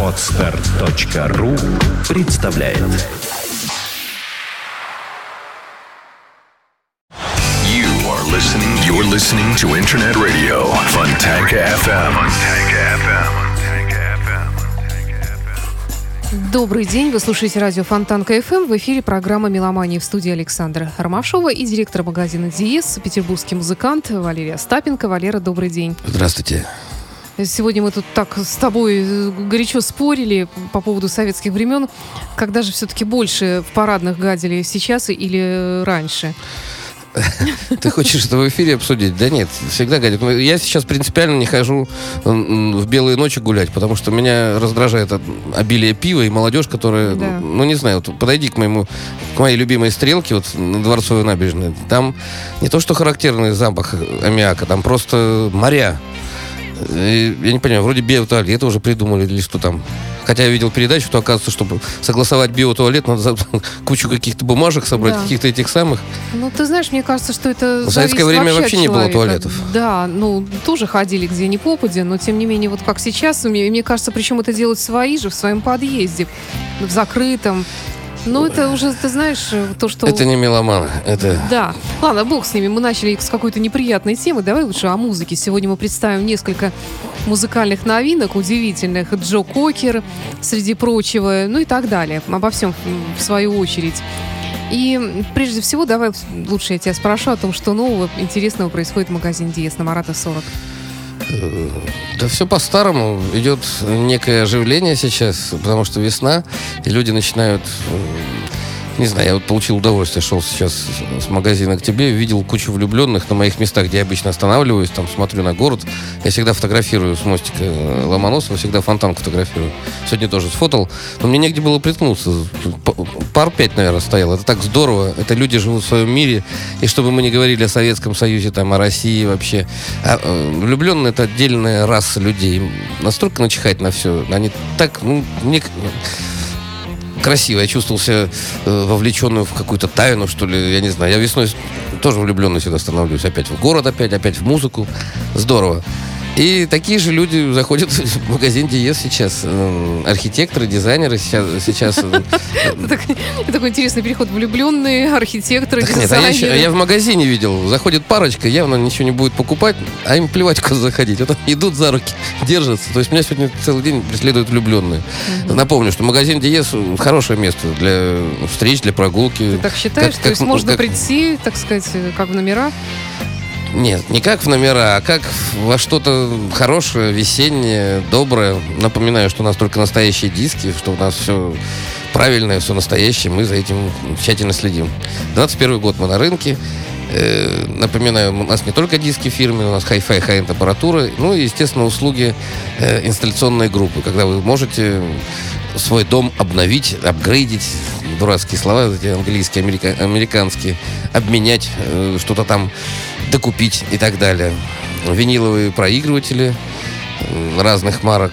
Отстар.ру представляет You are listening. You're listening to Internet Radio Fontanka FM. Добрый день, вы слушаете радио Фонтанка ФМ. В эфире программа «Меломания» в студии Александра Ромашова и директор магазина «Диез», петербургский музыкант Валерия Остапенко. Валера, добрый день. Здравствуйте. Сегодня мы тут так с тобой э, горячо спорили по поводу советских времен. Когда же все-таки больше в парадных гадили, сейчас или раньше? Ты хочешь это в эфире обсудить? Да нет, всегда гадит. Ну, Я сейчас принципиально не хожу в белые ночи гулять, потому что меня раздражает обилие пива и молодежь, которая, Да. ну не знаю, вот подойди к моему, к моей любимой стрелке вот на Дворцовой набережной. Там не то, что характерный запах аммиака, там просто моря. И я не понимаю, вроде биотуалеты уже придумали или что там. Хотя я видел передачу, что оказывается, чтобы согласовать биотуалет, надо за- кучу каких-то бумажек собрать, Да. каких-то этих самых. Ну, ты знаешь, мне кажется, что это В советское время вообще вообще не было туалетов. Да, ну, тоже ходили где ни попадя, но тем не менее, вот как сейчас, мне, мне кажется, причем это делают свои же в своем подъезде, в закрытом. Ну, это уже, ты знаешь, то, что... Это не меломан, это... Да. Ладно, бог с ними. Мы начали с какой-то неприятной темы. Давай лучше о музыке. Сегодня мы представим несколько музыкальных новинок, удивительных. Джо Кокер, среди прочего, ну и так далее. Обо всем в свою очередь. И прежде всего, давай лучше я тебя спрошу о том, что нового интересного происходит в магазине Диес на Марата 40. Да все по-старому. Идет некое оживление сейчас, потому что весна, и люди начинают... Не знаю, я вот получил удовольствие, шел сейчас с- с магазина к тебе, видел кучу влюбленных на моих местах, где я обычно останавливаюсь, там смотрю на город. Я всегда фотографирую с мостика э, Ломоносова, всегда фонтан фотографирую. Сегодня тоже сфотал, но мне негде было приткнуться. Пар пять, наверное, стоял. Это так здорово. Это люди живут в своем мире. И чтобы мы не говорили о Советском Союзе, там, о России вообще. А, э, влюбленные это отдельная раса людей. Настолько начихать на все. Они так, ну, мне красиво. Я чувствовал себя э, вовлеченным в какую-то тайну, что ли. Я не знаю. Я весной тоже влюбленный всегда становлюсь. Опять в город, опять, опять в музыку. Здорово. И такие же люди заходят в магазин Диез сейчас. Э, Архитекторы, дизайнеры сейчас... такой, интересный переход. Влюбленные, архитекторы, а я, дизайнеры. я в магазине видел, заходит парочка, явно ничего не будет покупать, а им плевать, куда заходить. Вот идут за руки, держатся. То есть меня сегодня целый день преследуют влюбленные. Напомню, что магазин Диез хорошее место для встреч, для прогулки. Ты так считаешь? То есть можно прийти, так сказать, как в номера? Нет, не как в номера, а как во что-то хорошее, весеннее, доброе. Напоминаю, что у нас только настоящие диски, что у нас все правильное, все настоящее. Мы за этим тщательно следим. 21 год мы на рынке. Э, Напоминаю, у нас не только диски фирменные, у нас хай-фай, хай-энд аппаратура, ну и, естественно, услуги э, инсталляционной группы, когда вы можете свой дом обновить, апгрейдить, дурацкие слова, эти английские, америка- американские, обменять, э, что-то там докупить и так далее. Виниловые проигрыватели разных марок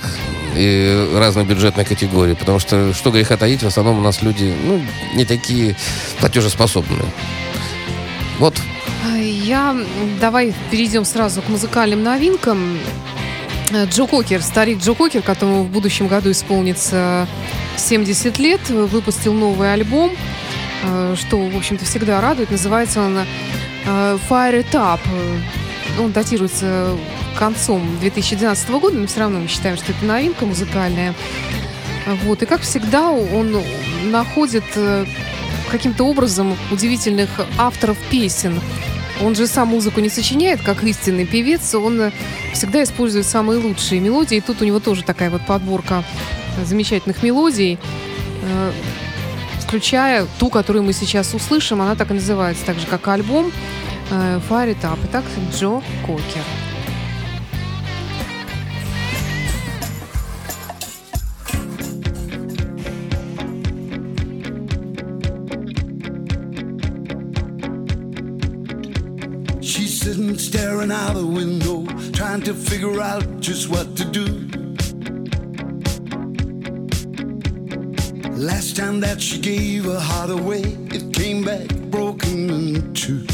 и разной бюджетной категории, потому что, что греха таить, в основном у нас люди, ну, не такие платежеспособные. Вот. Я... Давай перейдем сразу к музыкальным новинкам. Э, Джо Кокер, старик Джо Кокер, которому в будущем году исполнится 70 лет, выпустил новый альбом, э, что, в общем-то, всегда радует. Называется он Fire It Up. Э, Он датируется концом 2012 года, но все равно мы считаем, что это новинка музыкальная. Вот. И, как всегда, он находит э, каким-то образом удивительных авторов песен. Он же сам музыку не сочиняет, как истинный певец. Он э, всегда использует самые лучшие мелодии. И тут у него тоже такая вот подборка э, замечательных мелодий. Включая ту, которую мы сейчас услышим. Она так и называется, так же, как альбом э, Fire It Up. Итак, Джо Кокер. She's sitting staring out the window, trying to figure out just what to do. Time that she gave her heart away, it came back broken and true.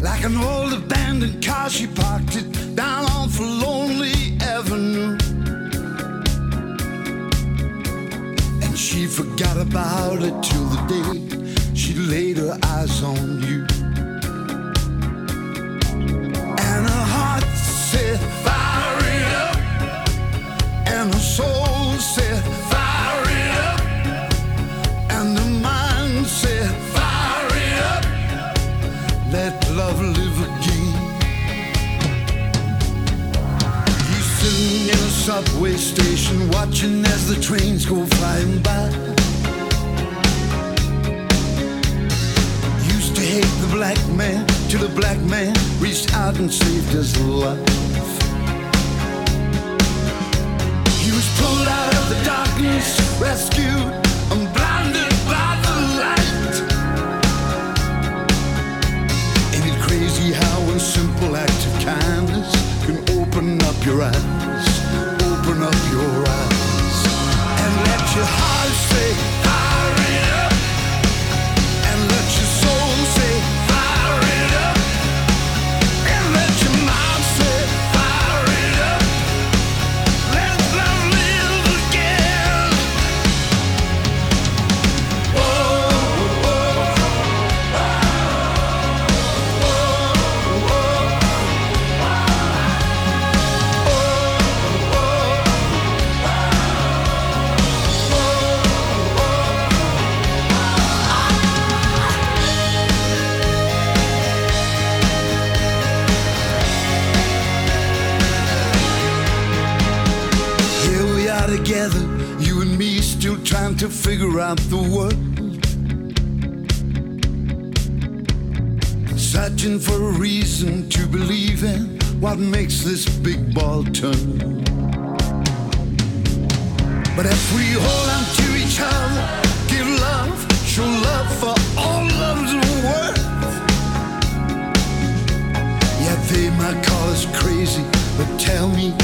Like an old abandoned car, she parked it down on for Lonely Avenue. And she forgot about it till the day she laid her eyes on you. Let love live again. He's sitting in a subway station watching as the trains go flying by. Used to hate the black man till the black man reached out and saved his life. He was pulled out of the darkness, rescued, up your eyes, open up your eyes, and let your heart say, figure out the world. Searching for a reason to believe in what makes this big ball turn. But if we hold on to each other, give love, show love for all love's worth. Yeah, they might call us crazy, but tell me,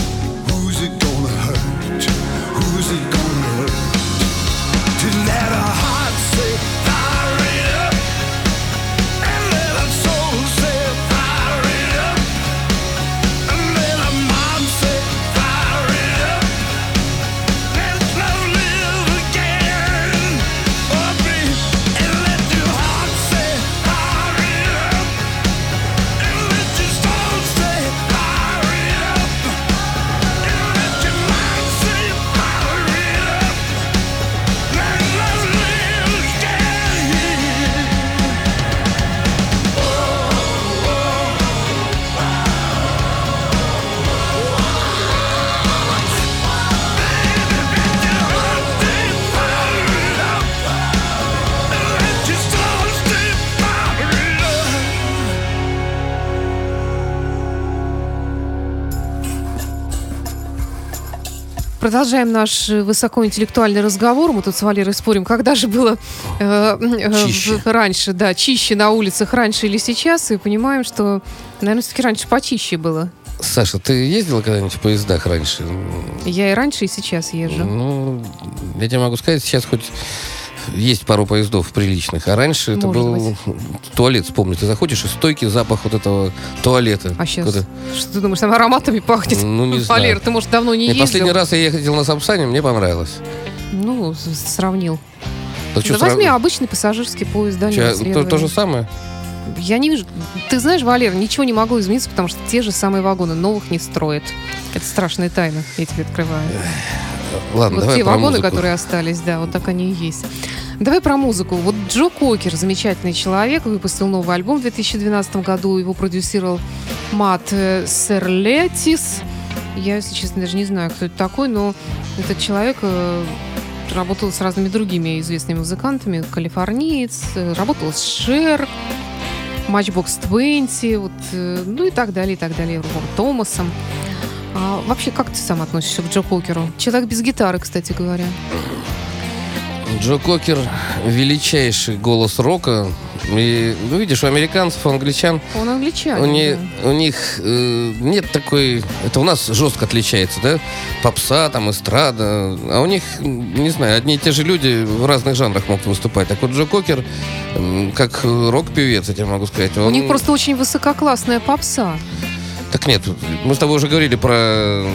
Продолжаем наш э, высокоинтеллектуальный разговор. Мы тут с Валерой спорим, когда же было э, э, Чище. раньше, да, чище на улицах раньше или сейчас, и понимаем, что, наверное, все-таки раньше почище было. Саша, ты ездила когда-нибудь в поездах раньше? Я и раньше, и сейчас езжу. Ну, я тебе могу сказать, сейчас хоть есть пару поездов приличных, а раньше это Может был туалет, вспомни, ты заходишь, и стойкий запах вот этого туалета. А сейчас? Куда- Что ты думаешь, там ароматами пахнет? Ну, не знаю. Валер, ты, может, давно не ездил? последний раз я ездил на Сапсане, мне понравилось. Ну, сравнил. Что да возьми обычный пассажирский поезд дальнего то, то следования. же самое? Я не вижу. Ты знаешь, Валер, ничего не могло измениться, потому что те же самые вагоны новых не строят. Это страшная тайна, я тебе открываю. Ладно, вот давай те про вагоны, музыку. которые остались, да, вот так они и есть. Давай про музыку. Вот Джо Кокер, замечательный человек, выпустил новый альбом в 2012 году. Его продюсировал Мат э, Серлетис. Я, если честно, даже не знаю, кто это такой, но этот человек э, работал с разными другими известными музыкантами. Калифорниец, э, работал с Шер, Matchbox 20, вот, ну и так далее, и так далее, Рубом Томасом. А вообще, как ты сам относишься к Джо Кокеру? Человек без гитары, кстати говоря. Джо Кокер величайший голос рока. И, ну, видишь, у американцев, у англичан Он англичанин. у, не- да. у них э, нет такой... Это у нас жестко отличается, да? Попса, там, эстрада. А у них, не знаю, одни и те же люди в разных жанрах могут выступать. Так вот, Джо Кокер, как рок-певец, я тебе могу сказать. У он- них просто очень высококлассная попса. Так нет, мы с тобой уже говорили про...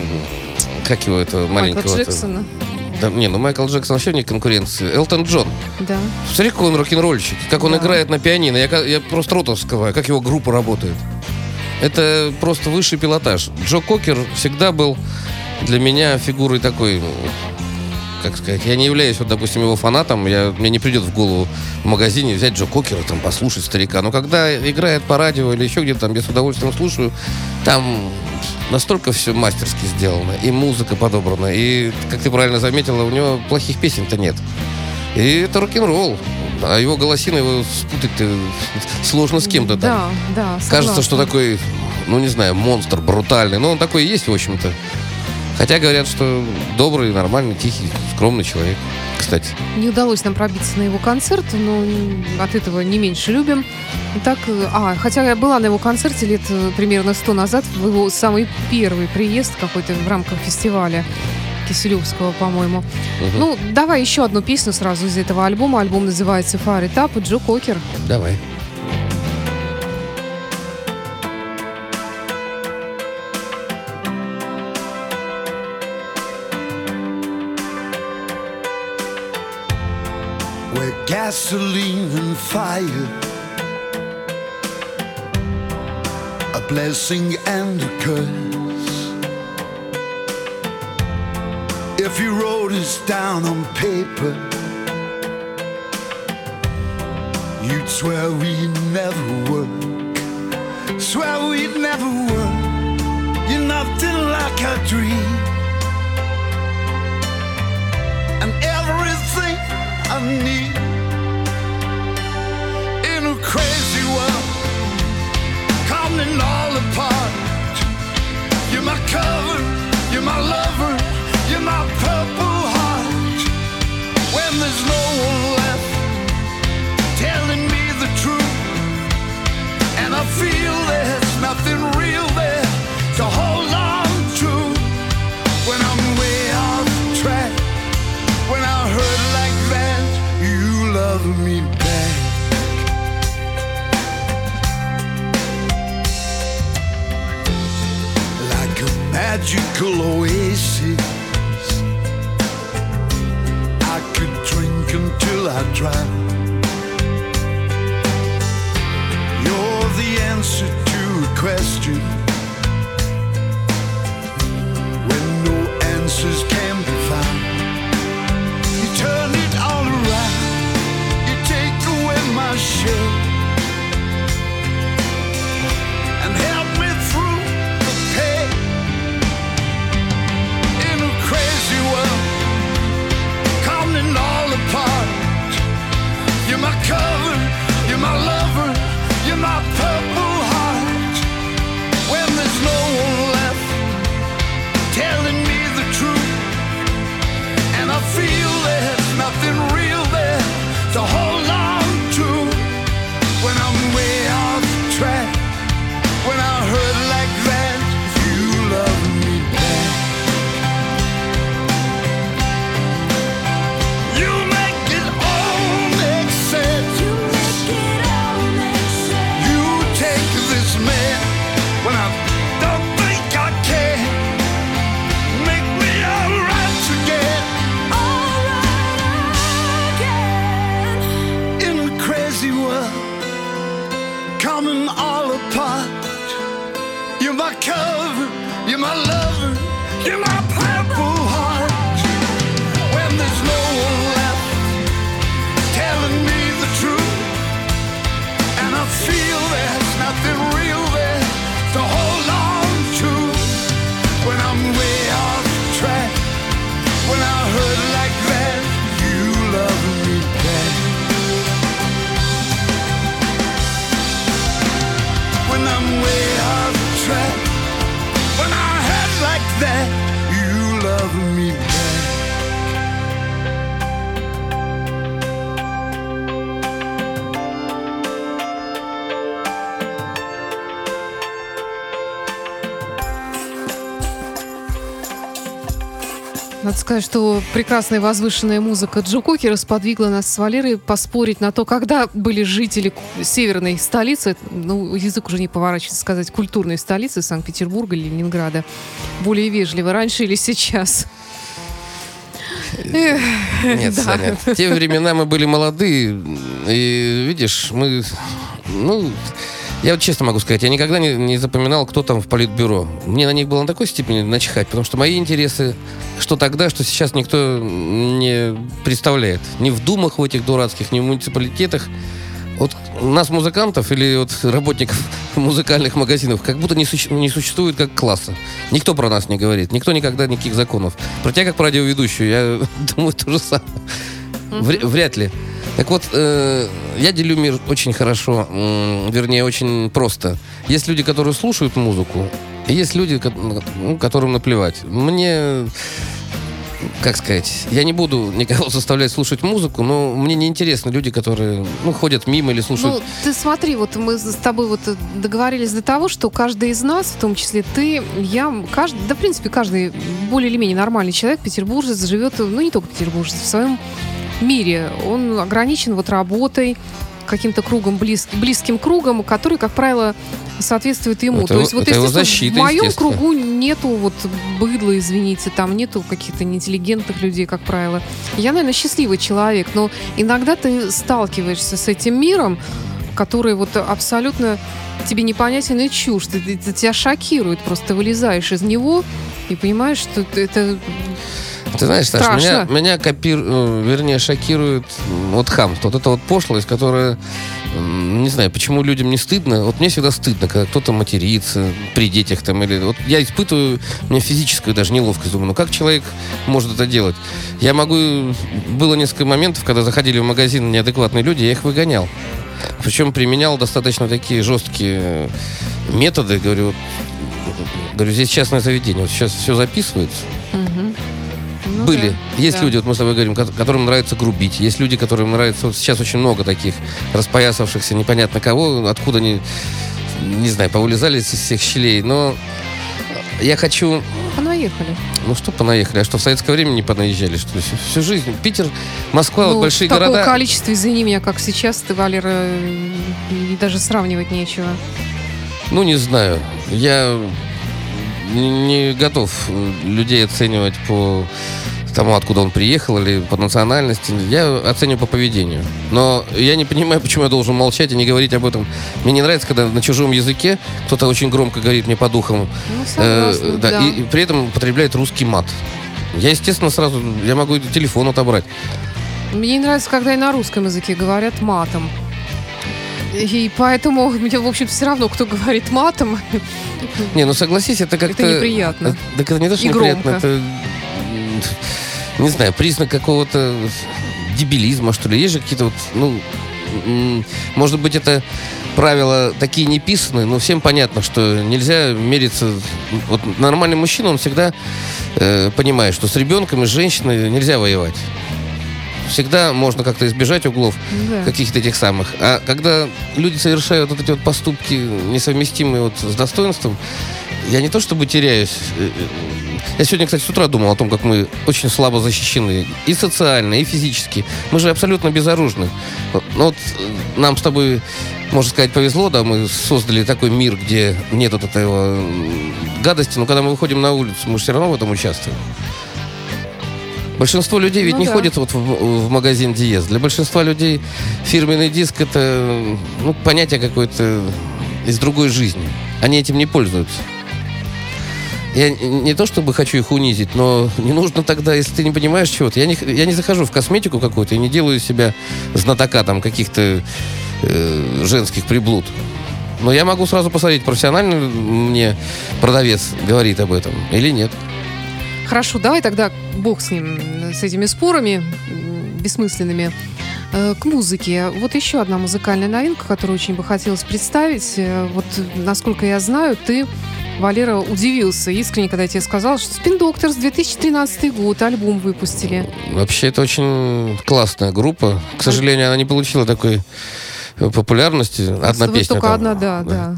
Как его, этого Майкла маленького... Джексона. Да, не, ну Майкл Джексон вообще не конкуренции. Элтон Джон. Да. Смотри, какой он рок-н-ролльщик. Как он Да. играет на пианино. Я, я просто рот раскрываю, как его группа работает. Это просто высший пилотаж. Джо Кокер всегда был для меня фигурой такой, как сказать, я не являюсь, вот, допустим, его фанатом, я, мне не придет в голову в магазине взять Джо Кокера, там, послушать старика. Но когда играет по радио или еще где-то там, я с удовольствием слушаю, там настолько все мастерски сделано, и музыка подобрана, и, как ты правильно заметила, у него плохих песен-то нет. И это рок-н-ролл. А его голосина его спутать сложно с кем-то там. Да, да. Кажется, что согласна. такой, ну не знаю, монстр брутальный. Но он такой и есть, в общем-то. Хотя говорят, что добрый, нормальный, тихий, скромный человек. Кстати. Не удалось нам пробиться на его концерт, но от этого не меньше любим. Так, а, хотя я была на его концерте лет э, примерно сто назад, в его самый первый приезд какой-то в рамках фестиваля Киселевского, по-моему. Мгм. Ну, давай еще одну песню сразу из этого альбома. Альбом называется «Фар этап» Джо Кокер. Давай. Gasoline and fire, a blessing and a curse. If you wrote us down on paper, you'd swear we'd never work. Swear we'd never work. You're nothing like a dream. and everything I need my cover, you're my lover, you're my purple heart. When there's no one left telling me the truth, and I feel there's magical oasis. I could drink until I drown. You're the answer to a question Надо сказать, что прекрасная возвышенная музыка Джо Кокера сподвигла нас с Валерой поспорить на то, когда были жители северной столицы, ну, язык уже не поворачивается сказать, культурной столицы Санкт-Петербурга или Ленинграда, более вежливо, раньше или сейчас. Нет, Да. Саня, в те времена мы были молодые, и видишь, мы, ну, я вот честно могу сказать, я никогда не, не запоминал, кто там в политбюро. Мне на них было на такой степени начихать, потому что мои интересы, что тогда, что сейчас никто не представляет. Ни в думах в этих дурацких, ни в муниципалитетах. Вот нас, музыкантов или вот работников музыкальных магазинов, как будто не, суще- не существует как класса. Никто про нас не говорит, никто никогда никаких законов. Про тебя как про радиоведущую, я думаю, то же самое. Вря- вряд ли. Так вот, э, я делю мир очень хорошо, вернее, очень просто. Есть люди, которые слушают музыку, и есть люди, ко- ну, которым наплевать. Мне, как сказать, я не буду никого заставлять слушать музыку, но мне не интересны люди, которые ну, ходят мимо или слушают. Ну, ты смотри, вот мы с тобой вот договорились до того, что каждый из нас, в том числе ты, я, каждый, да, в принципе, каждый более или менее нормальный человек, петербуржец, живет, ну, не только петербуржец, в своем мире. Он ограничен вот работой, каким-то кругом, близ- близким кругом, который, как правило, соответствует ему. Это То есть вот, естественно, защита, в моем кругу нету вот быдла, извините, там нету каких-то неинтеллигентных людей, как правило. Я, наверное, счастливый человек, но иногда ты сталкиваешься с этим миром, который вот абсолютно тебе непонятен и чушь. Ты- ты- тебя шокирует, просто ты вылезаешь из него и понимаешь, что это Ты знаешь, Саш, Страшно. меня, меня копир, э, вернее, шокирует вот хамство. Вот эта вот пошлость, которая, не знаю, почему людям не стыдно. Вот мне всегда стыдно, когда кто-то матерится при детях там. Или, вот я испытываю, мне физическую даже неловкость. Думаю, ну как человек может это делать? Я могу... Было несколько моментов, когда заходили в магазин неадекватные люди, я их выгонял. Причем применял достаточно такие жесткие э, методы. Говорю, говорю, здесь частное заведение. Вот сейчас все записывается. Ну Были. да, Есть да. люди, вот мы с тобой говорим, ко- которым нравится грубить. Есть люди, которым нравится... Вот сейчас очень много таких распоясавшихся непонятно кого, откуда они, не знаю, повылезали из всех щелей. Но я хочу... Понаехали. Ну что понаехали? А что, в советское время не понаезжали? Что всю, всю жизнь? Питер, Москва, Ну, большие в таком города... количестве, извини меня, как сейчас, ты, Валера, и даже сравнивать нечего. Ну, не знаю. Я не готов людей оценивать по тому, откуда он приехал, или по национальности. Я оцениваю по поведению. Но я не понимаю, почему я должен молчать и не говорить об этом. Мне не нравится, когда на чужом языке кто-то очень громко говорит мне по духам. Ну, э, согласна, да, да. И, и при этом употребляет русский мат. Я, естественно, сразу, я могу телефон отобрать. Мне не нравится, когда и на русском языке говорят матом. И поэтому мне, в общем, все равно, кто говорит матом. Не, ну согласись, это как-то... Это неприятно. Так это не то, что И неприятно, громко. это... Не знаю, признак какого-то дебилизма, что ли. Есть же какие-то вот, ну... Может быть, это правила такие не писаны, но всем понятно, что нельзя мериться... Вот нормальный мужчина, он всегда э, понимает, что с ребенком и с женщиной нельзя воевать. Всегда можно как-то избежать углов Да. каких-то этих самых. А когда люди совершают вот эти вот поступки, несовместимые вот с достоинством, я не то чтобы теряюсь. Я сегодня, кстати, с утра думал о том, как мы очень слабо защищены и социально, и физически. Мы же абсолютно безоружны. Вот- Ну вот э, нам с тобой, можно сказать, повезло, да, мы создали такой мир, где нет вот этого гадости, но когда мы выходим на улицу, мы же все равно в этом участвуем. Большинство людей ведь Ну не да. ходят вот в, в магазин Диез. Для большинства людей фирменный диск это ну, понятие какое-то из другой жизни. Они этим не пользуются. Я не то чтобы хочу их унизить, но не нужно тогда, если ты не понимаешь чего-то. Я не, я не захожу в косметику какую-то и не делаю себя знатока там каких-то э, женских приблуд. Но я могу сразу посмотреть, профессионально мне продавец говорит об этом или нет. Хорошо, давай тогда бог с ним, с этими спорами бессмысленными. Э, К музыке. Вот еще одна музыкальная новинка, которую очень бы хотелось представить. Э, Вот, насколько я знаю, ты, Валера, удивился искренне, когда я тебе сказала, что Spin Doctors 2013 год, альбом выпустили. Вообще, это очень классная группа. К сожалению, она не получила такой популярности. Одна Вот песня. только там. одна, да, да.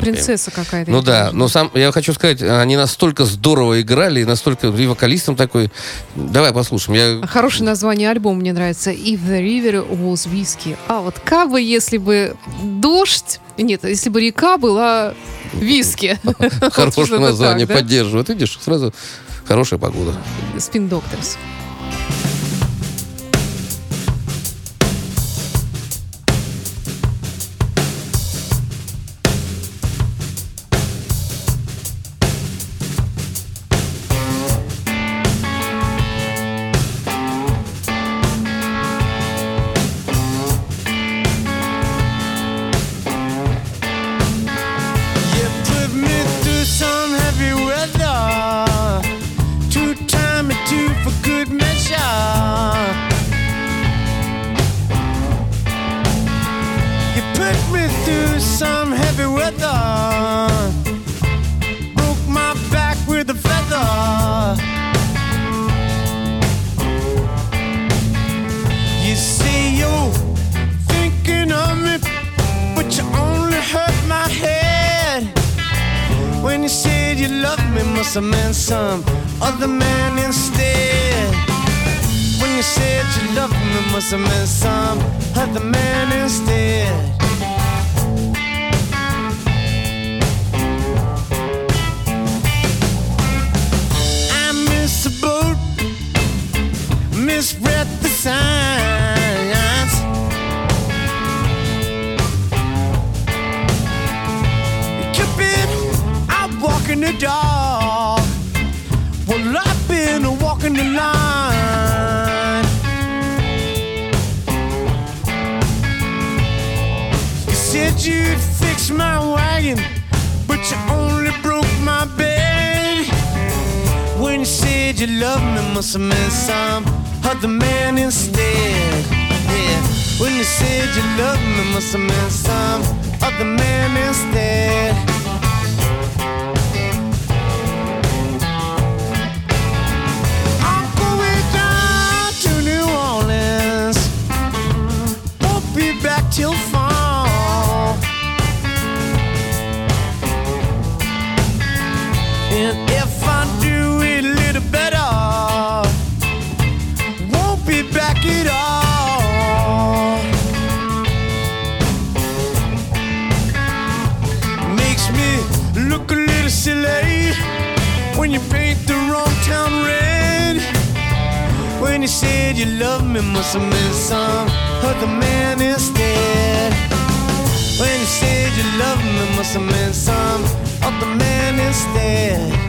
Принцесса какая-то. Ну да, но сам, я хочу сказать, они настолько здорово играли, и настолько и вокалистом такой. Давай послушаем. Я Хорошее название альбома мне нравится. If the river was whiskey. А вот как бы, если бы дождь... Нет, если бы река была Виски. хорошее название так, да? поддерживают. Видишь, сразу хорошая погода. Спин Докторс. Said you loved me, must have meant some other man instead. Yeah. When you said you loved me, must have meant some other man instead. Me, must have meant some other man instead. When you said you loved me, must have meant some other man instead.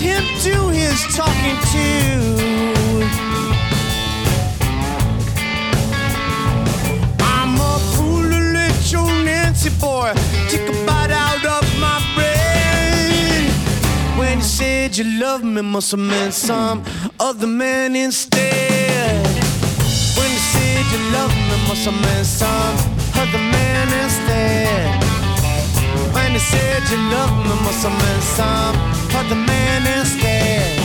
Him do his talking too. I'm a let your Nancy boy take a bite out of my brain. When you said you loved me, must have meant some other man instead. When you said you loved me, must have meant some other man instead. When you said you loved me, must have meant some other man instead.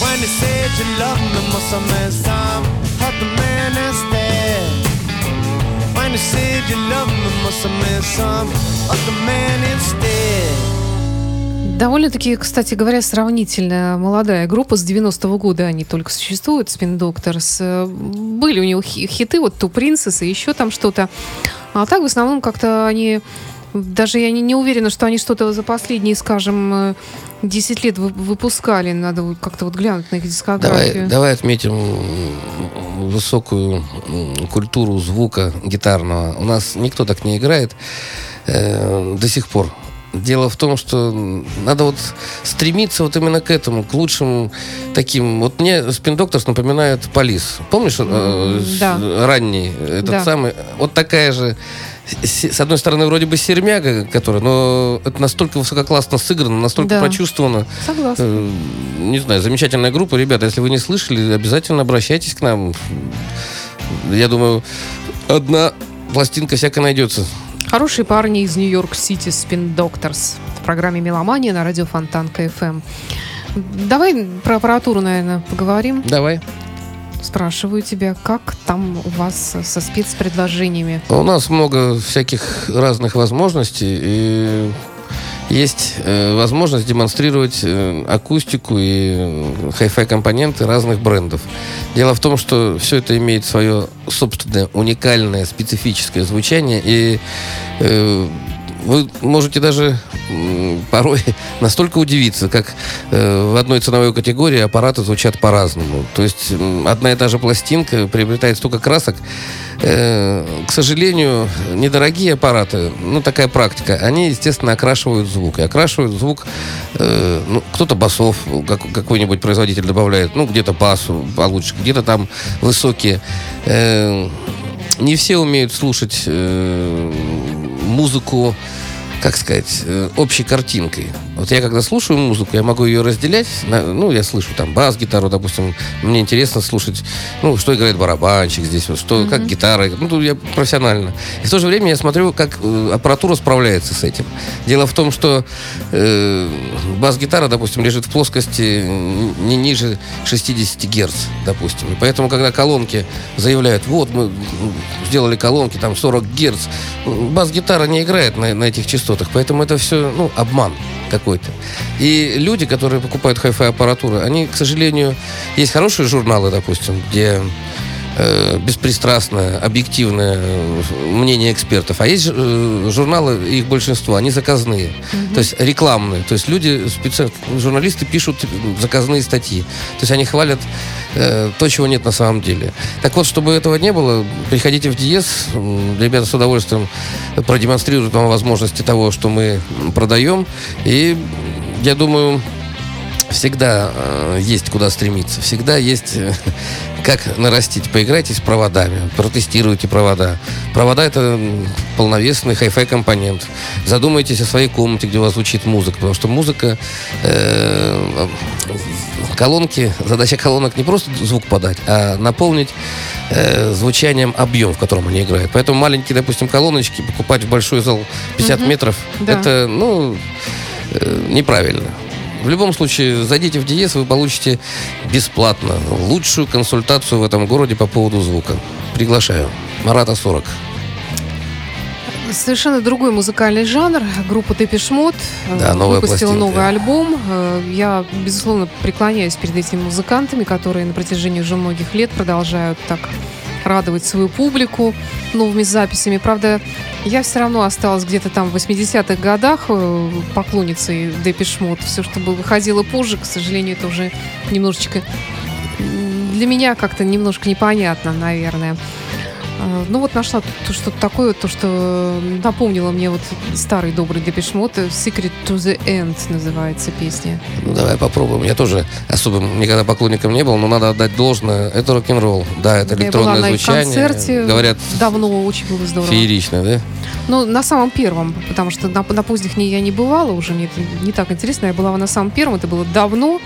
When you said you loved me, must have meant some other man instead. When you said you loved me, must have meant some other man instead. Довольно-таки, кстати говоря, сравнительно молодая группа с 90-го года. Они только существуют, Spin Doctors. Э, Были у хи- хиты, вот Two Princess и еще там что-то. А так, в основном, как-то они Даже я не, не уверена, что они что-то за последние, скажем, э, 10 лет вы- выпускали. Надо как-то вот глянуть на их Давай, дискографию. давай отметим м, высокую культуру звука гитарного. У нас никто так не играет э, до сих пор. Дело в том, что надо вот стремиться вот именно к этому, к лучшим таким. Вот мне Спин Докторс напоминает Полис. Помнишь э, М, с- да. ранний этот Да. самый? Вот такая же. С- одной стороны, вроде бы сермяга, которая, но это настолько высококлассно сыграно, настолько Да. прочувствовано. Согласна. Э, Не знаю, замечательная группа. Ребята, если вы не слышали, обязательно обращайтесь к нам. Я думаю, одна пластинка всякая найдется. Хорошие парни из Нью-Йорк-Сити Спин Докторс в программе «Меломания» на радио Фонтанка FM. Давай про аппаратуру, наверное, поговорим. Давай. Спрашиваю тебя, как там у вас со спецпредложениями? У нас много всяких разных возможностей. И есть э, возможность демонстрировать э, акустику и э, хай-фай компоненты разных брендов. Дело в том, что все это имеет свое собственное уникальное специфическое звучание и э, вы можете даже порой настолько удивиться, как э, в одной ценовой категории аппараты звучат по-разному. То есть одна и та же пластинка приобретает столько красок. Э, к сожалению, недорогие аппараты, ну такая практика, они, естественно, окрашивают звук. И окрашивают звук, э, ну, кто-то басов, как, какой-нибудь производитель добавляет, ну, где-то басу получше, где-то там высокие. Не все умеют слушать музыку, как сказать, э, общей картинкой. Вот я когда слушаю музыку, я могу ее разделять. на- ну, я слышу там бас-гитару, допустим. Мне интересно слушать, ну, что играет барабанщик здесь, вот, что, как гитара. Ну, тут я профессионально. И в то же время я смотрю, как э, аппаратура справляется с этим. Дело в том, что э, бас-гитара, допустим, лежит в плоскости не ниже 60 герц, допустим. И поэтому, когда колонки заявляют, вот, мы сделали колонки, там 40 герц, м, бас-гитара не играет на, на этих частотах, поэтому это все, ну, обман какой-то. И люди, которые покупают хай-фай аппаратуру, они, к сожалению, есть хорошие журналы, допустим, где э, беспристрастное, объективное мнение экспертов. А есть э, журналы, их большинство, они заказные, то есть рекламные. То есть люди, специ... журналисты пишут заказные статьи. То есть они хвалят э, то, чего нет на самом деле. Так вот, чтобы этого не было, приходите в Диез. М, Ребята с удовольствием продемонстрируют вам возможности того, что мы продаем. И я думаю, всегда э, есть куда стремиться, всегда есть э, как нарастить. Поиграйте с проводами, протестируйте провода. Провода это полновесный хай-фай компонент. Задумайтесь о своей комнате, где у вас звучит музыка, потому что музыка, э, колонки, задача колонок не просто звук подать, а наполнить э, звучанием объем, в котором они играют. Поэтому маленькие, допустим, колоночки покупать в большой зал 50 метров, Да. это, ну, э, неправильно. В любом случае, зайдите в Диез, вы получите бесплатно лучшую консультацию в этом городе по поводу звука. Приглашаю. Марата 40. Совершенно другой музыкальный жанр. Группа Депешмот Да, новая выпустила новый альбом. Э, Я, безусловно, преклоняюсь перед этими музыкантами, которые на протяжении уже многих лет продолжают так радовать свою публику новыми записями. Правда, я все равно осталась где-то там в 80-х годах э, поклонницей Депешмот. Все, что было, выходило позже, к сожалению, это уже немножечко для меня как-то немножко непонятно, наверное. А, Ну вот нашла то, что такое, то, что напомнило мне вот старый добрый Депешмот. Secret to the End называется песня. Ну, давай попробуем. Я тоже особым никогда поклонником не был, но надо отдать должное. Это рок-н-ролл. Да, это Я была электронное на звучание. концерте. Говорят, Давно очень было здорово. феерично, да? Ну, на самом первом, потому что на, на поздних не, я не бывала уже, мне это не так интересно. Я была на самом первом, это было давно.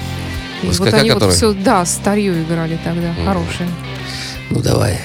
И вот СКК они вот который? все, да, старье играли тогда, Мгм. хорошие. Ну, давай.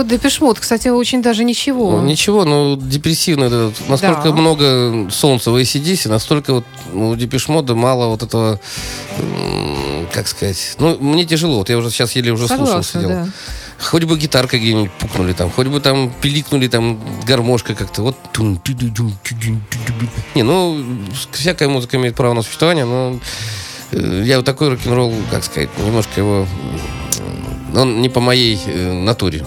Вот депешмот, кстати, очень даже ничего. Ну, ничего, ну, депрессивно. вот Насколько Да. много солнца в ACDC, настолько вот ну, у Депешмода мало вот этого, как сказать, ну, мне тяжело. Вот я уже сейчас еле уже слушал, Согласна, сидел. да. Хоть бы гитаркой где-нибудь пукнули там, хоть бы там пиликнули там гармошка как-то. Вот. Не, ну, всякая музыка имеет право на существование, но э, я вот такой рок-н-ролл, как сказать, немножко его... Он не по моей э, натуре.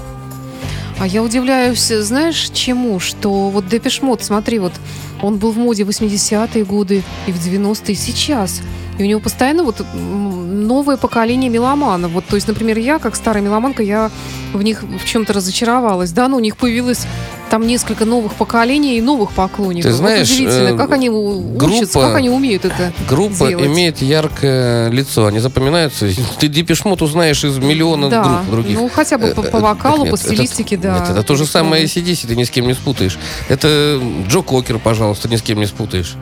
А я удивляюсь, знаешь, чему? Что вот Депешмот, смотри, вот он был в моде в 80-е годы и в 90-е, и сейчас. И у него постоянно вот новое поколение меломанов. Вот, то есть, например, я, как старая меломанка, я в них в чем-то разочаровалась. Да, но у них появилось там несколько новых поколений и новых поклонников. Ты знаешь, вот удивительно, э, как они группа- учатся, как они умеют это Группа делать. имеет яркое лицо, они запоминаются. Ты Дипешмот узнаешь из миллиона Да, групп других. ну хотя бы по, Э, по э, вокалу, нет, по это- стилистике, да. Нет, это то же самое ACDC, ты ни с кем не спутаешь. Это Джо Кокер, пожалуйста, ни с кем не спутаешь.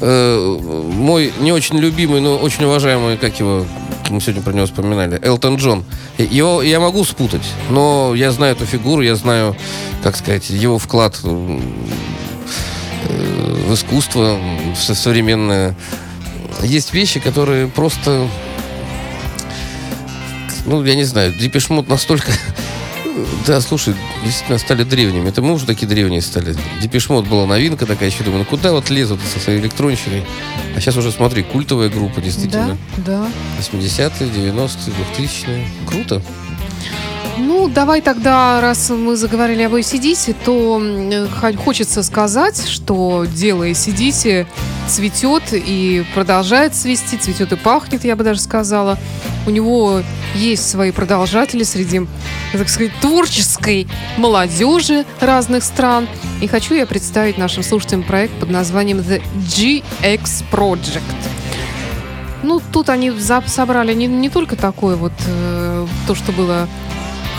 Э, Мой не очень любимый, но очень уважаемый, как его, мы сегодня про него вспоминали, Элтон Джон. Его я могу спутать, но я знаю эту фигуру, я знаю, как сказать, его вклад м, э, в искусство, в со- современное. Есть вещи, которые просто ну, я не знаю, Депешмот настолько... Да, слушай, действительно стали древними. Это мы уже такие древние стали. Депешмот была новинка такая, еще думаю, ну куда вот лезут со своей электронщиной? А сейчас уже, смотри, культовая группа, действительно. Да, да. 80-е, 90-е, 2000-е. Круто. Ну, давай тогда, раз мы заговорили об ACDC, то хочется сказать, что дело ACDC цветет и продолжает цвести, цветет и пахнет, я бы даже сказала. У него есть свои продолжатели среди, так сказать, творческой молодежи разных стран. И хочу я представить нашим слушателям проект под названием The GX Project. Ну, тут они собрали не, не только такое вот, э, то, что было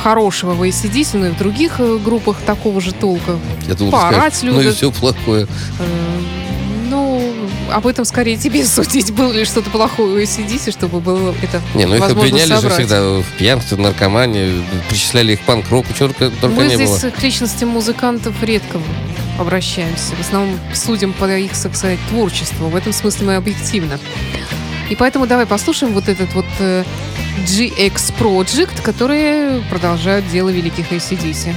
хорошего в ACDC, но и в других э, группах такого же толка. Я думал, Поорать скажешь, ну и все плохое. Э, Ну, об этом скорее тебе судить, было ли что-то плохое у ACDC, чтобы было это Не, ну их обвиняли же собрать. всегда в пьянстве, в наркомании, причисляли их панк-року, чего только, только Мы не здесь было. к личностям музыкантов редко обращаемся. В основном судим по их, так сказать, творчеству. В этом смысле мы объективно. И поэтому давай послушаем вот этот вот э, GX Project, которые продолжают дело великих ACDC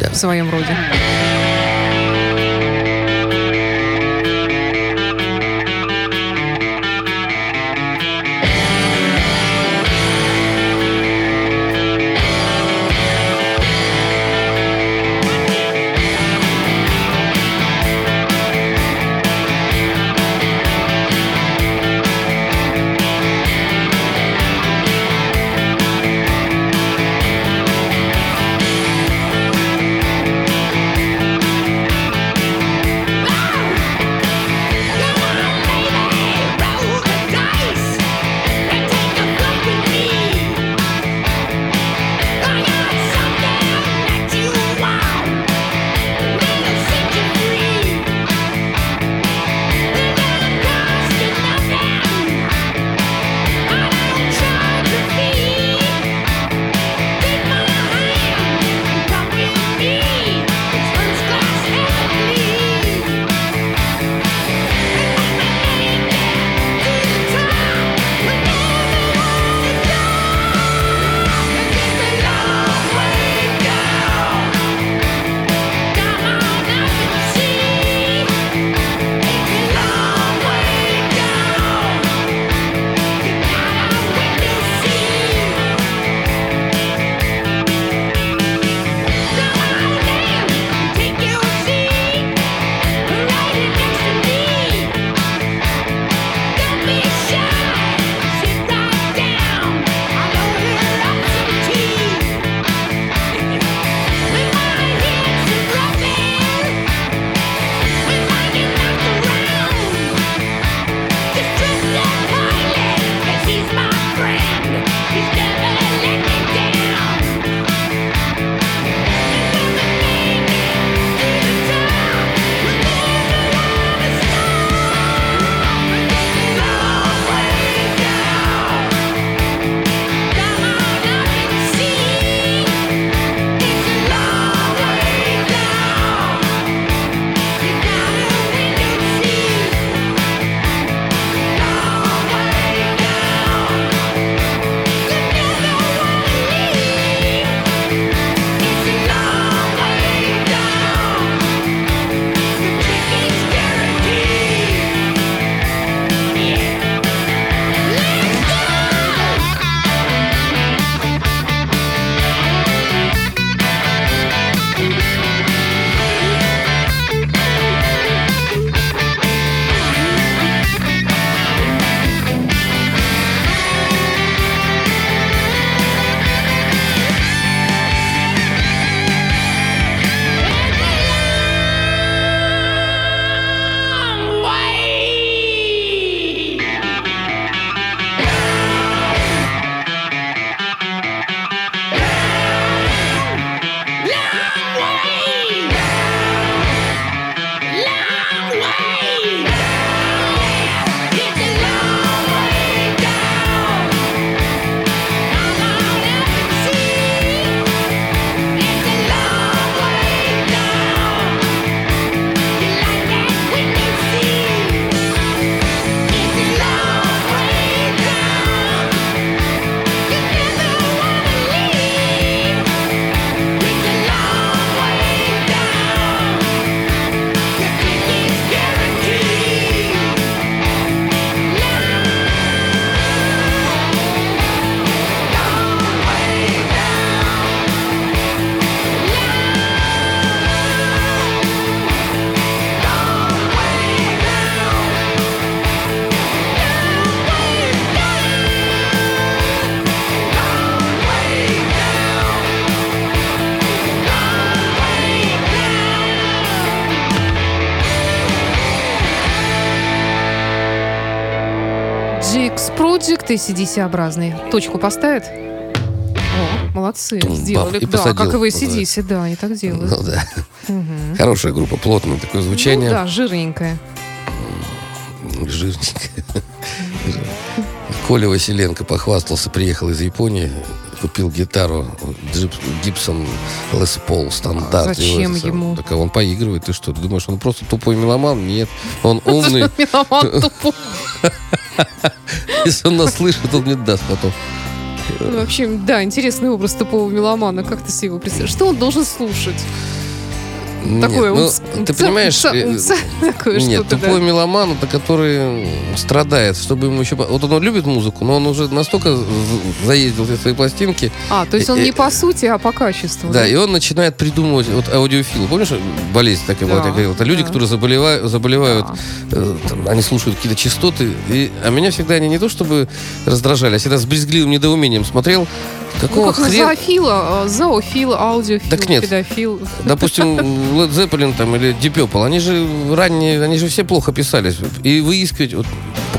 Да. в своем роде. ACDC-образный. Точку поставят? О, молодцы. Тум, сделали. бам, и да, посадил, как и в называется. ACDC, да, они так делают. Ну да. Хорошая группа, плотное такое звучание. Ну да, жирненькая. Жирненькая. Коля Василенко похвастался, приехал из Японии, купил гитару Гибсон Лес Пол стандарт. А зачем Его ему? Так а он поигрывает, ты что, ты думаешь, он просто тупой меломан? Нет, он умный. Меломан тупой. Если он нас слышит, он мне даст потом. Ну, Вообще, да, интересный образ тупого меломана. Как ты себе его представляешь? Что он должен слушать? Такое Нет, ну, умц- ты понимаешь, умца- э, такое Нет, что-то, да. тупой меломан, это который страдает, чтобы ему еще... Вот он любит музыку, но он уже настолько заездил все свои пластинки, А, то есть он э, не по сути, а по качеству. да, и он начинает придумывать, вот аудиофил, помнишь, болезнь такая была, Да, я говорил, это люди, да. которые заболевают, заболевают Да. э, там, они слушают какие-то частоты, и, а меня всегда они не то чтобы раздражали, а всегда с брезгливым недоумением смотрел, Ну, какого как на хрена... зоофила, а, зоофил, аудиофил, Так нет. педофил. Допустим, Led Zeppelin там или Deep Purple, они же ранние, они же все плохо писались. И выискивать, вот,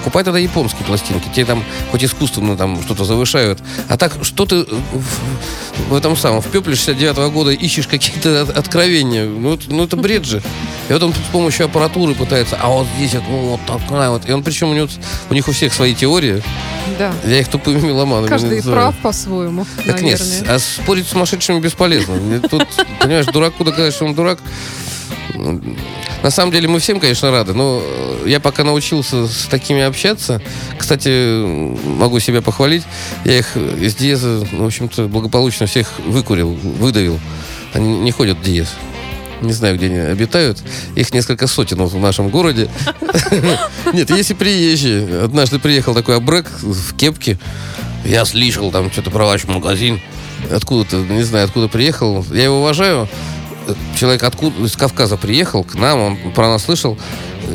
покупай тогда японские пластинки. Те там хоть искусственно там что-то завышают. А так, что ты в, в этом самом, в пепле 69 года ищешь какие-то от- откровения? Ну, это- ну, это бред же. И вот он с помощью аппаратуры пытается, а вот здесь вот, ну, вот такая вот. И он, причем у, него, у них у всех свои теории. Да. Я их тупыми меломанами Каждый называю. прав по-своему, Так нет, наверное. а спорить с сумасшедшими бесполезно. Тут, понимаешь, дураку доказать, что он дурак. На самом деле мы всем, конечно, рады, но э, я пока научился с такими общаться. Кстати, могу себя похвалить. Я их из Диеза, ну, в общем-то, благополучно всех выкурил, выдавил. Они не ходят в Диез. Не знаю, где они обитают. Их несколько сотен в нашем городе. Нет, если приезжие. Однажды приехал такой абрек в кепке. Я слышал там что-то про ваш магазин. Откуда-то, не знаю, откуда приехал. Я его уважаю. Человек откуда, из Кавказа приехал к нам, он про нас слышал.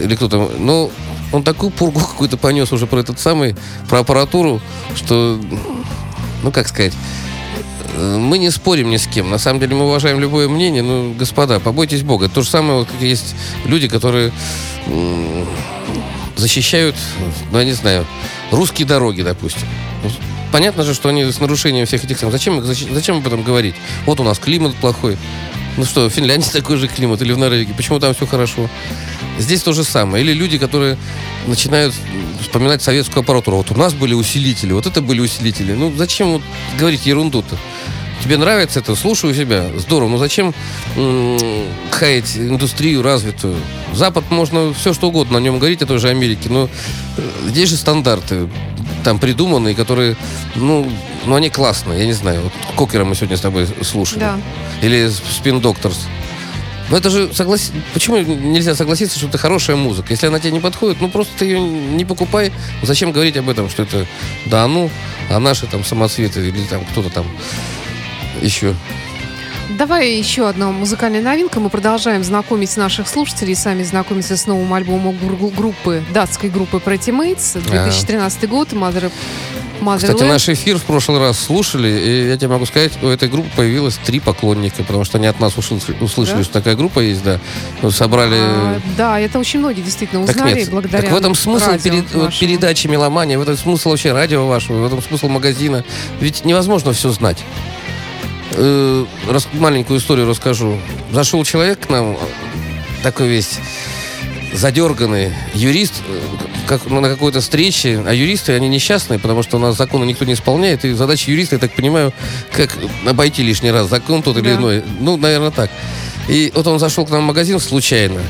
Или кто-то. Ну, он такую пургу какую-то понес уже про этот самый, про аппаратуру, что, ну, как сказать, мы не спорим ни с кем. На самом деле мы уважаем любое мнение. Ну, господа, побойтесь Бога. То же самое, вот, как есть люди, которые защищают, ну, я не знаю, русские дороги, допустим. Понятно же, что они с нарушением всех этих. Зачем, защи- зачем об этом говорить? Вот у нас климат плохой. Ну что, в Финляндии такой же климат или в Норвегии? Почему там все хорошо? Здесь то же самое. Или люди, которые начинают вспоминать советскую аппаратуру. Вот у нас были усилители, вот это были усилители. Ну зачем вот говорить ерунду-то? Тебе нравится это, слушай у себя, здорово. Но зачем м, хаять индустрию развитую? Запад можно все что угодно на нем говорить, о той же Америке, но э, здесь же стандарты там придуманные, которые, ну, ну они классные, я не знаю. Вот Кокера мы сегодня с тобой слушали. Да. Или Spin Doctors. Но это же соглас... Почему нельзя согласиться, что это хорошая музыка? Если она тебе не подходит, ну просто ты ее не покупай. Зачем говорить об этом, что это да ну, а наши там самоцветы или там кто-то там еще. Давай еще одна музыкальная новинка. Мы продолжаем знакомить наших слушателей, сами знакомиться с новым альбомом гру- группы, датской группы Pretty Mates. 2013 год, Mother, Кстати, Motherland. наш эфир в прошлый раз слушали, и я тебе могу сказать, у этой группы появилось три поклонника, потому что они от нас услышали, услышали, Да? что такая группа есть, да. Собрали... А, да, это очень многие действительно Так узнали нет, благодаря так в этом смысл перед- вот передачи «Меломания», в этом смысл вообще радио вашего, в этом смысл магазина. Ведь невозможно все знать. Э, рас- маленькую историю расскажу. Зашел человек к нам, такой весь задерганный юрист, э, как ну, на какой-то встрече, а юристы, они несчастные, потому что у нас законы никто не исполняет, и задача юриста, я так понимаю, как обойти лишний раз закон тот или Да. иной. Ну, наверное, так. И вот он зашел к нам в магазин случайно,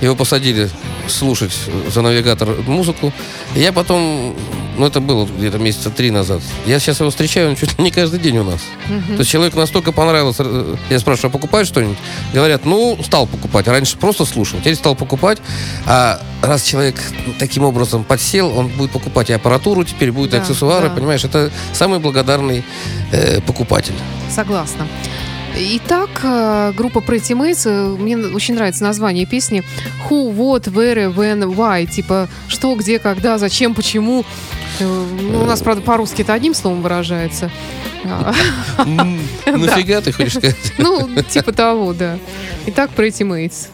его посадили слушать за навигатор музыку. И я потом, ну это было где-то месяца три назад, я сейчас его встречаю, он чуть ли не каждый день у нас. То есть человеку настолько понравилось, э, я спрашиваю, а покупаешь что-нибудь? Говорят, ну, стал покупать. Раньше просто слушал, теперь стал покупать. А раз человек таким образом подсел, он будет покупать и аппаратуру теперь, будет Да, аксессуары, да. понимаешь? Это самый благодарный э, покупатель. Согласна. Итак, э, группа Pretty Mates, э, мне очень нравится название песни Who, What, Where, When, Why. Типа, что, где, когда, зачем, почему. Э, ну, у нас, правда, по-русски это одним словом выражается. Нафига ты хочешь сказать? Ну, типа того, да. Итак, Pretty Mates.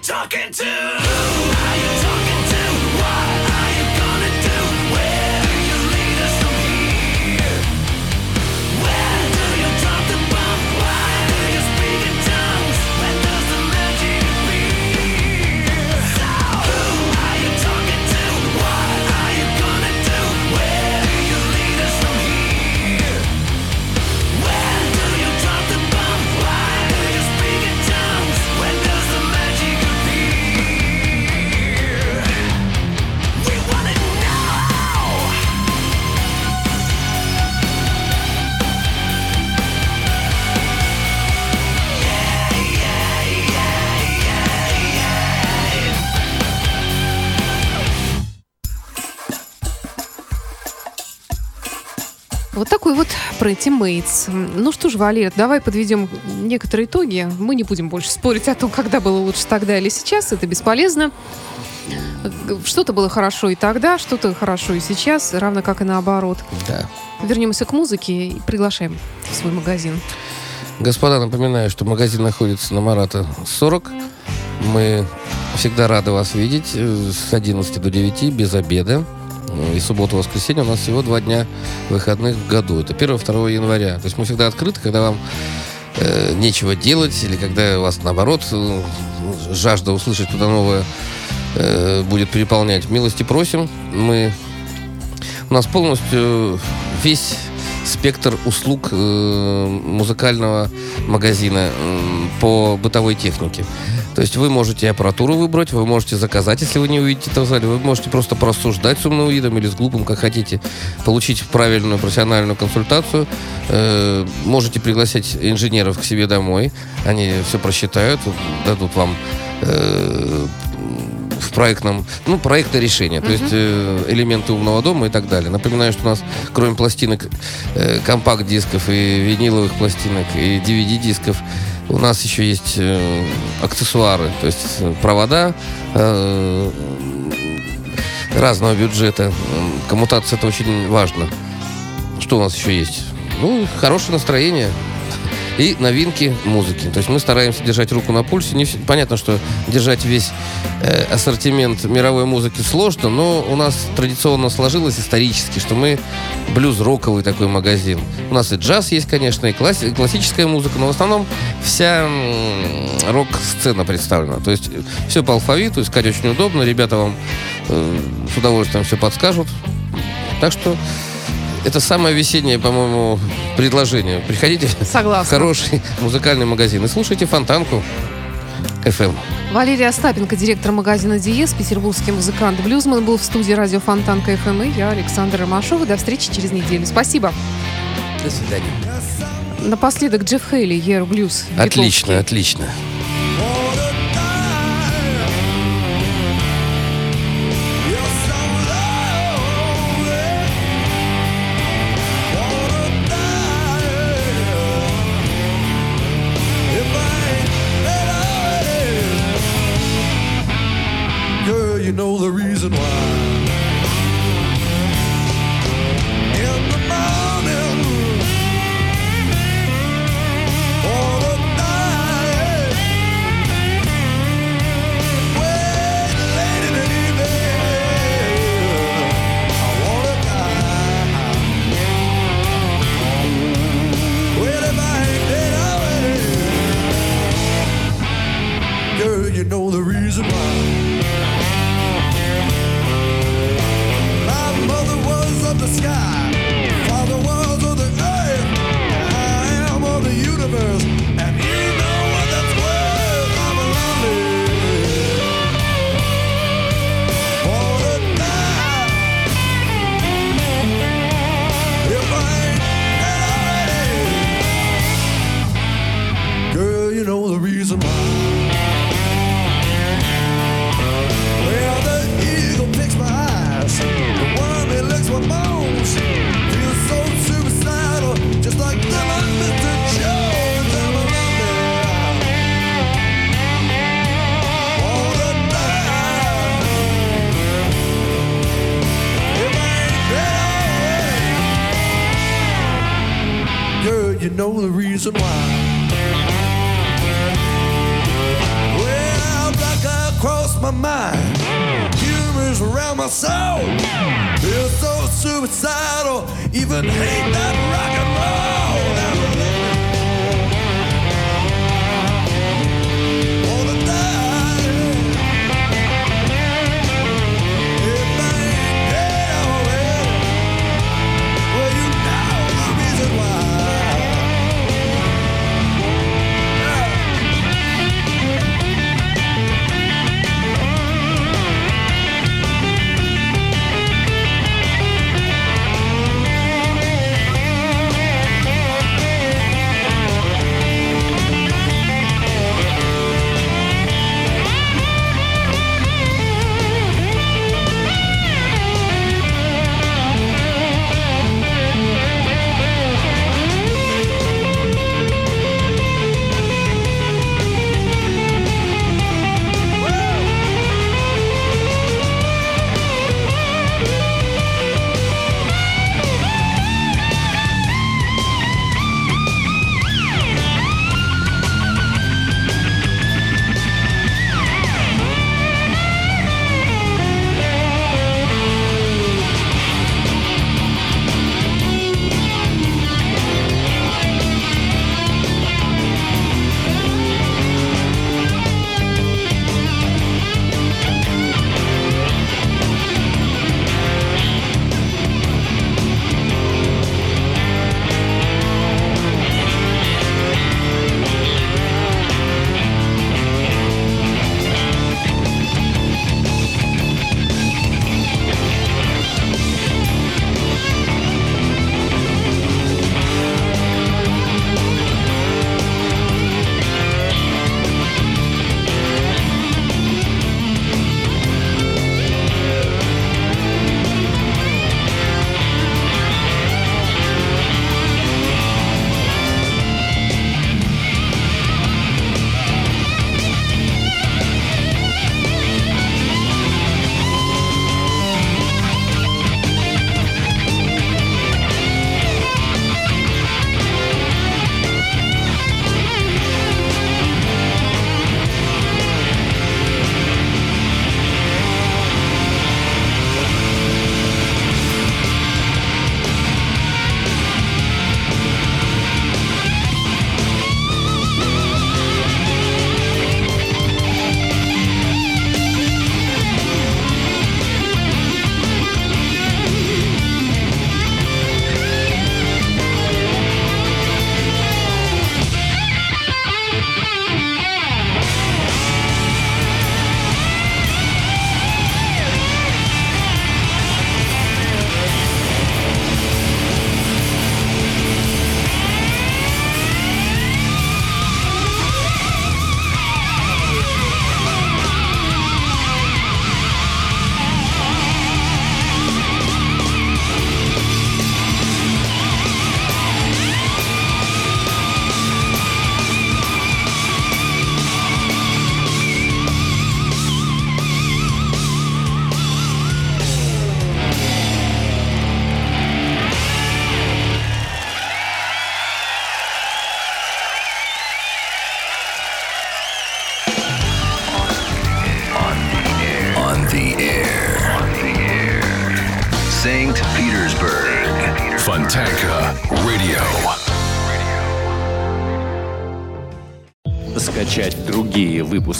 Talking to? Вот такой вот Pretty Mates. Ну что ж, Валер, давай подведем некоторые итоги. Мы не будем больше спорить о том, когда было лучше тогда или сейчас. Это бесполезно. Что-то было хорошо и тогда, что-то хорошо и сейчас, равно как и наоборот. Да. Вернемся к музыке и приглашаем в свой магазин. Господа, напоминаю, что магазин находится на Марата 40. Мы всегда рады вас видеть э, с 11 до 9 без обеда. Ну, И субботу, воскресенье у нас всего два дня выходных в году. Это 1-2 января. То есть мы всегда открыты, когда вам э, нечего делать, или когда вас, наоборот, э, жажда услышать что-то новое э, будет переполнять. Милости просим. Мы у нас полностью весь спектр услуг э, музыкального магазина э, по бытовой технике. То есть вы можете аппаратуру выбрать, вы можете заказать, если вы не увидите это в зале, вы можете просто порассуждать с умным видом или с глупым, как хотите, получить правильную профессиональную консультацию, э, можете пригласить инженеров к себе домой, они все просчитают, дадут вам э, в проектном, ну, проектное решение, то есть э, элементы умного дома и так далее. Напоминаю, что у нас, кроме пластинок, э, компакт-дисков и виниловых пластинок, и DVD-дисков, у нас еще есть э, аксессуары, то есть э, провода э, разного бюджета. Коммутация это очень важно. Что у нас еще есть? Ну, хорошее настроение и новинки музыки. То есть мы стараемся держать руку на пульсе. Не понятно, что держать весь э, ассортимент мировой музыки сложно, но у нас традиционно сложилось исторически, что мы блюз-роковый такой магазин. У нас и джаз есть, конечно, и, класс- и классическая музыка, но в основном вся рок-сцена представлена. То есть все по алфавиту, искать очень удобно. Ребята вам э, с удовольствием все подскажут. Так что это самое весеннее, по-моему, предложение. Приходите в Согласна. хороший музыкальный магазин и слушайте Фонтанку. FM. Валерий Остапенко, директор магазина Диез, петербургский музыкант Блюзман, был в студии радио Фонтанка ФМ и я, Александр Ромашова. До встречи через неделю. Спасибо. До свидания. Напоследок Джефф Хейли, Year Blues. Отлично, отлично.